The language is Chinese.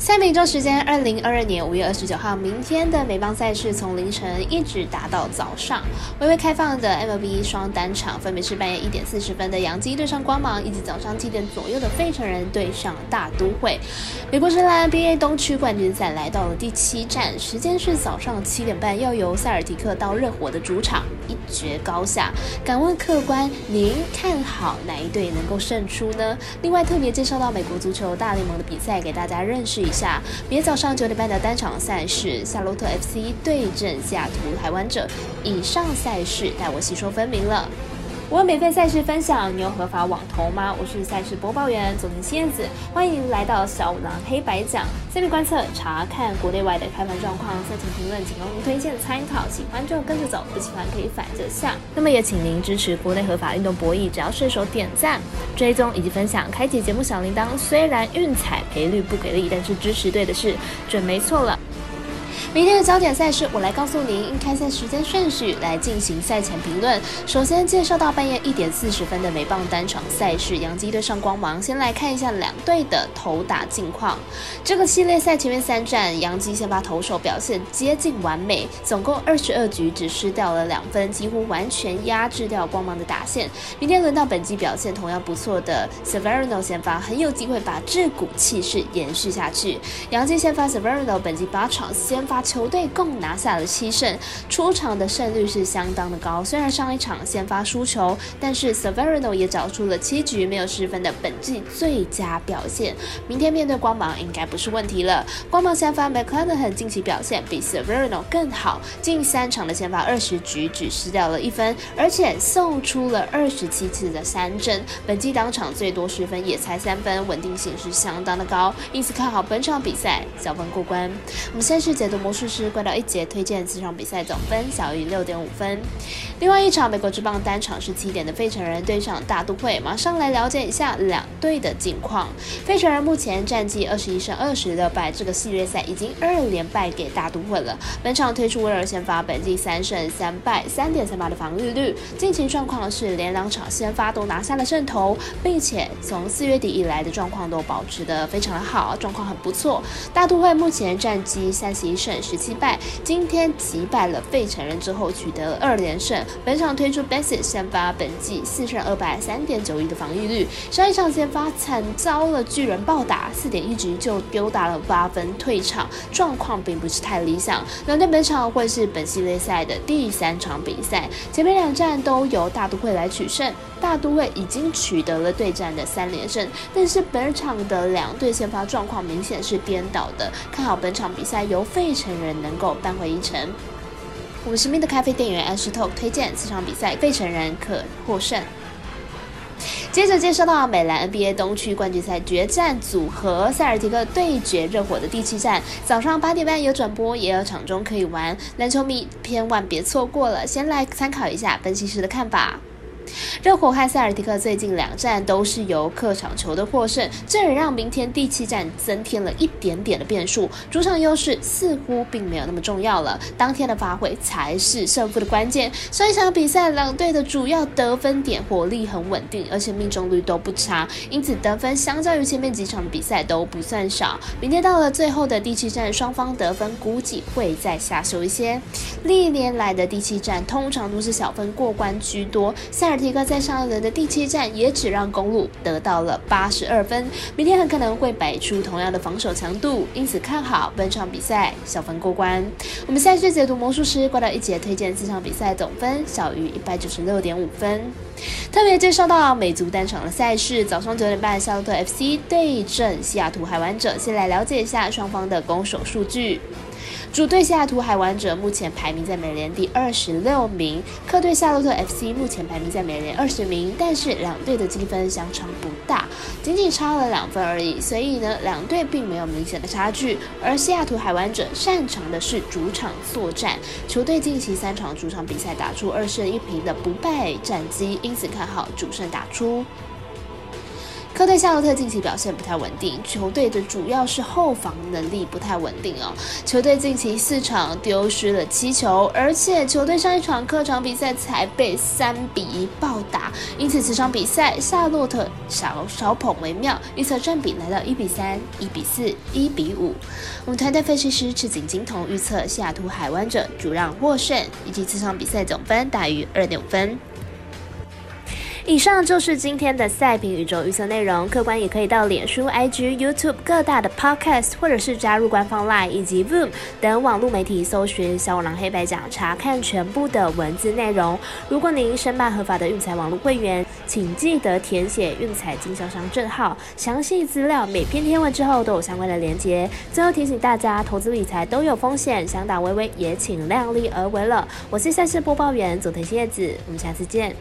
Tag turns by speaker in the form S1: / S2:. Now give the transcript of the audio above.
S1: 在美洲时间二零二二年五月二十九号，明天的美邦赛事从凌晨一直打到早上。微微开放的 MLB 双单场分别是半夜一点四十分的杨基对上光芒，以及早上七点左右的费城人对上大都会。美国职篮 NBA 东区冠军赛来到了第七站，时间是早上七点半，要由塞尔提克到热火的主场一决高下。敢问客官，您看好哪一队能够胜出呢？另外特别介绍到美国足球大联盟的比赛，给大家认识下，明天早上九点半的单场赛事，夏洛特 FC 对阵西雅图台湾者。以上赛事带我细说分明了。我有免费赛事分享，你有合法网投吗？我是赛事播报员总经燕子，欢迎来到小五郎黑白讲。下面观测查看国内外的开盘状况，赛前评论仅供您推荐参考，喜欢就跟着走，不喜欢可以反着下。那么也请您支持国内合法运动博弈，只要顺手点赞、追踪以及分享，开启节目小铃铛。虽然运彩赔率不给力，但是支持对的是准没错了。明天的焦点赛事，我来告诉您开赛时间顺序来进行赛前评论。首先介绍到半夜一点四十分的美棒单场赛事，洋基对上光芒。先来看一下两队的投打近况。这个系列赛前面三战，洋基先发投手表现接近完美，总共二十二局只失掉了两分，几乎完全压制掉光芒的打线。明天轮到本季表现同样不错的 Severino 先发，很有机会把这股气势延续下去。洋基先发 Severino 本季八场先发。球队共拿下了七胜，出场的胜率是相当的高。虽然上一场先发输球，但是 Severino 也找出了七局没有失分的本季最佳表现。明天面对光芒应该不是问题了。光芒先发 McClanahan 近期表现比 Severino 更好，近三场的先发二十局只失掉了一分，而且送出了二十七次的三振，本季当场最多失分也才三分，稳定性是相当的高，因此看好本场比赛小分过关。我们先是解读。术师怪盗一节推荐四场比赛总分小于六点五分。另外一场美国之棒单场是七点的费城人对上大都会，马上来了解一下两队的近况。费城人目前战绩二十一胜二十六败，这个系列赛已经二连败给大都会了。本场推出威尔先发，本季三胜三败，三点三八的防御率。近期状况是连两场先发都拿下了胜投，并且从四月底以来的状况都保持的非常的好，状况很不错。大都会目前战绩三十一胜。十七败，今天击败了费城人之后取得了二连胜。本场推出 Bassett 先发，本季四胜二败，三点九一的防御率。上一场先发惨遭了巨人暴打，四点一局就丢打了八分退场，状况并不是太理想。两队本场会是本系列赛的第三场比赛，前面两战都由大都会来取胜。大都会已经取得了对战的三连胜，但是本场的两队先发状况明显是颠倒的。看好本场比赛由费城人能够扳回一城。五十名的咖啡店员 Ash Talk 推荐这场比赛费城人可获胜。接着介绍到美篮 NBA 东区冠军赛决战组合塞尔提克对决热火的第七战，早上八点半有转播，也有场中可以玩，篮球迷千万别错过了。先来参考一下分析师的看法。热火和塞尔提克最近两战都是由客场球队获胜，这也让明天第七战增添了一点点的变数。主场优势似乎并没有那么重要了，当天的发挥才是胜负的关键。上一场比赛两队的主要得分点火力很稳定，而且命中率都不差，因此得分相较于前面几场比赛都不算少。明天到了最后的第七战，双方得分估计会再下修一些。历年来的第七战通常都是小分过关居多，塞尔。提克在上一轮的第七战也只让公路得到了八十二分，明天很可能会摆出同样的防守强度，因此看好本场比赛小分过关。我们下去解读魔术师挂到一节推荐四场比赛总分小于一百九十六点五分。特别介绍到美足单场的赛事，早上九点半夏洛特 FC 对阵西雅图海湾者，先来了解一下双方的攻守数据。主队西雅图海湾者目前排名在美联第二十六名，客队夏洛特 FC 目前排名在美联二十名，但是两队的积分相差不大，仅仅差了两分而已，所以呢，两队并没有明显的差距。而西雅图海湾者擅长的是主场作战，球队近期三场主场比赛打出二胜一平的不败战绩，因此看好主胜打出。客队夏洛特近期表现不太稳定，球队的主要是后防能力不太稳定哦。球队近期四场丢失了七球，而且球队上一场客场比赛才被三比一暴打，因此此场比赛夏洛特少少捧为妙，预测占比来到一比三、一比四、一比五。我们团队分析师赤井金童预测西雅图海湾者主让获胜，以及这场比赛总分大于二点五分。以上就是今天的赛评宇宙预测内容。客官也可以到脸书、IG、YouTube 各大的 Podcast，或者是加入官方 Line 以及 Voom 等网络媒体，搜寻“小五郎黑白讲”，查看全部的文字内容。如果您申办合法的运彩网络会员，请记得填写运彩经销商证号。详细资料每篇贴文之后都有相关的连接。最后提醒大家，投资理财都有风险，想打微微也请量力而为了。我是赛事播报员佐藤叶子，我们下次见。